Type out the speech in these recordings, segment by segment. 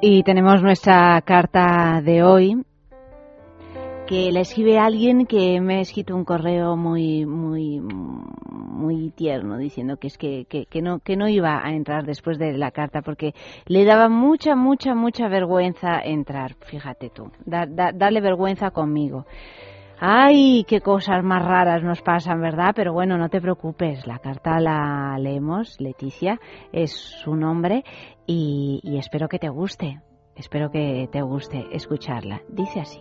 Y tenemos nuestra carta de hoy que la escribe alguien que me ha escrito un correo muy muy muy tierno diciendo que es que, que, no que no iba a entrar después de la carta porque le daba mucha mucha mucha vergüenza entrar fíjate tú. Darle vergüenza conmigo Ay, qué cosas más raras nos pasan, ¿verdad? Pero bueno, no te preocupes, la carta la leemos, Leticia es su nombre y, y espero que te guste, espero que te guste escucharla. Dice así.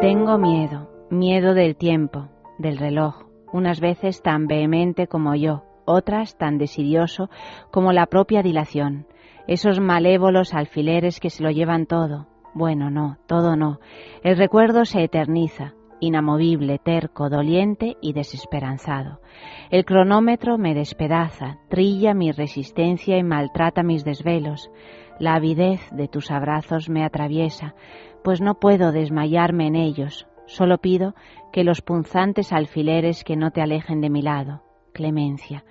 Tengo miedo, miedo del tiempo, del reloj, unas veces tan vehemente como yo, otras tan desidioso como la propia dilación, esos malévolos alfileres que se lo llevan todo, bueno, no, todo no. El recuerdo se eterniza, inamovible, terco, doliente y desesperanzado. El cronómetro me despedaza, trilla mi resistencia y maltrata mis desvelos. La avidez de tus abrazos me atraviesa, pues no puedo desmayarme en ellos. Solo pido que los punzantes alfileres que no te alejen de mi lado. Clemencia.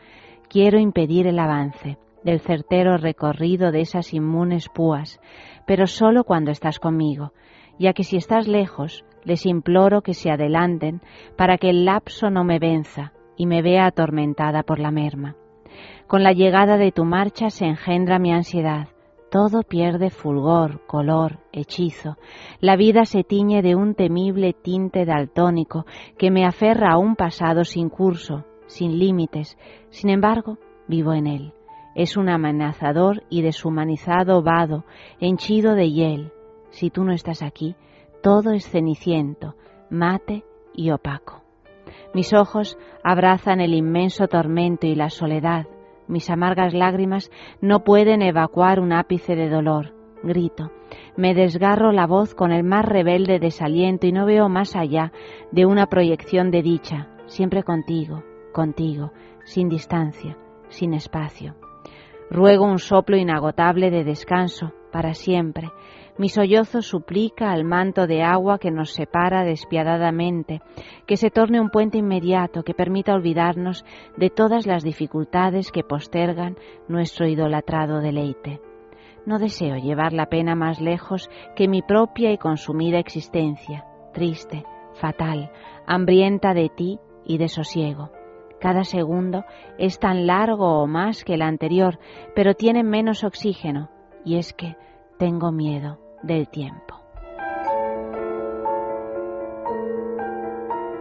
Quiero impedir el avance del certero recorrido de esas inmunes púas, pero solo cuando estás conmigo, ya que si estás lejos, les imploro que se adelanten para que el lapso no me venza y me vea atormentada por la merma. Con la llegada de tu marcha se engendra mi ansiedad, todo pierde fulgor, color, hechizo. La vida se tiñe de un temible tinte daltónico que me aferra a un pasado sin curso, sin límites. Sin embargo, vivo en él es un amenazador y deshumanizado vado, henchido de hiel. Si tú no estás aquí, todo es ceniciento, mate y opaco. Mis ojos abrazan el inmenso tormento y la soledad. Mis amargas lágrimas no pueden evacuar un ápice de dolor. Grito. Me desgarro la voz con el más rebelde desaliento y no veo más allá de una proyección de dicha, siempre contigo, contigo, sin distancia, sin espacio. Ruego un soplo inagotable de descanso para siempre. Mi sollozo suplica al manto de agua que nos separa despiadadamente, que se torne un puente inmediato que permita olvidarnos de todas las dificultades que postergan nuestro idolatrado deleite. No deseo llevar la pena más lejos que mi propia y consumida existencia, triste, fatal, hambrienta de ti y de sosiego. Cada segundo es tan largo o más que el anterior, pero tiene menos oxígeno, y es que tengo miedo del tiempo.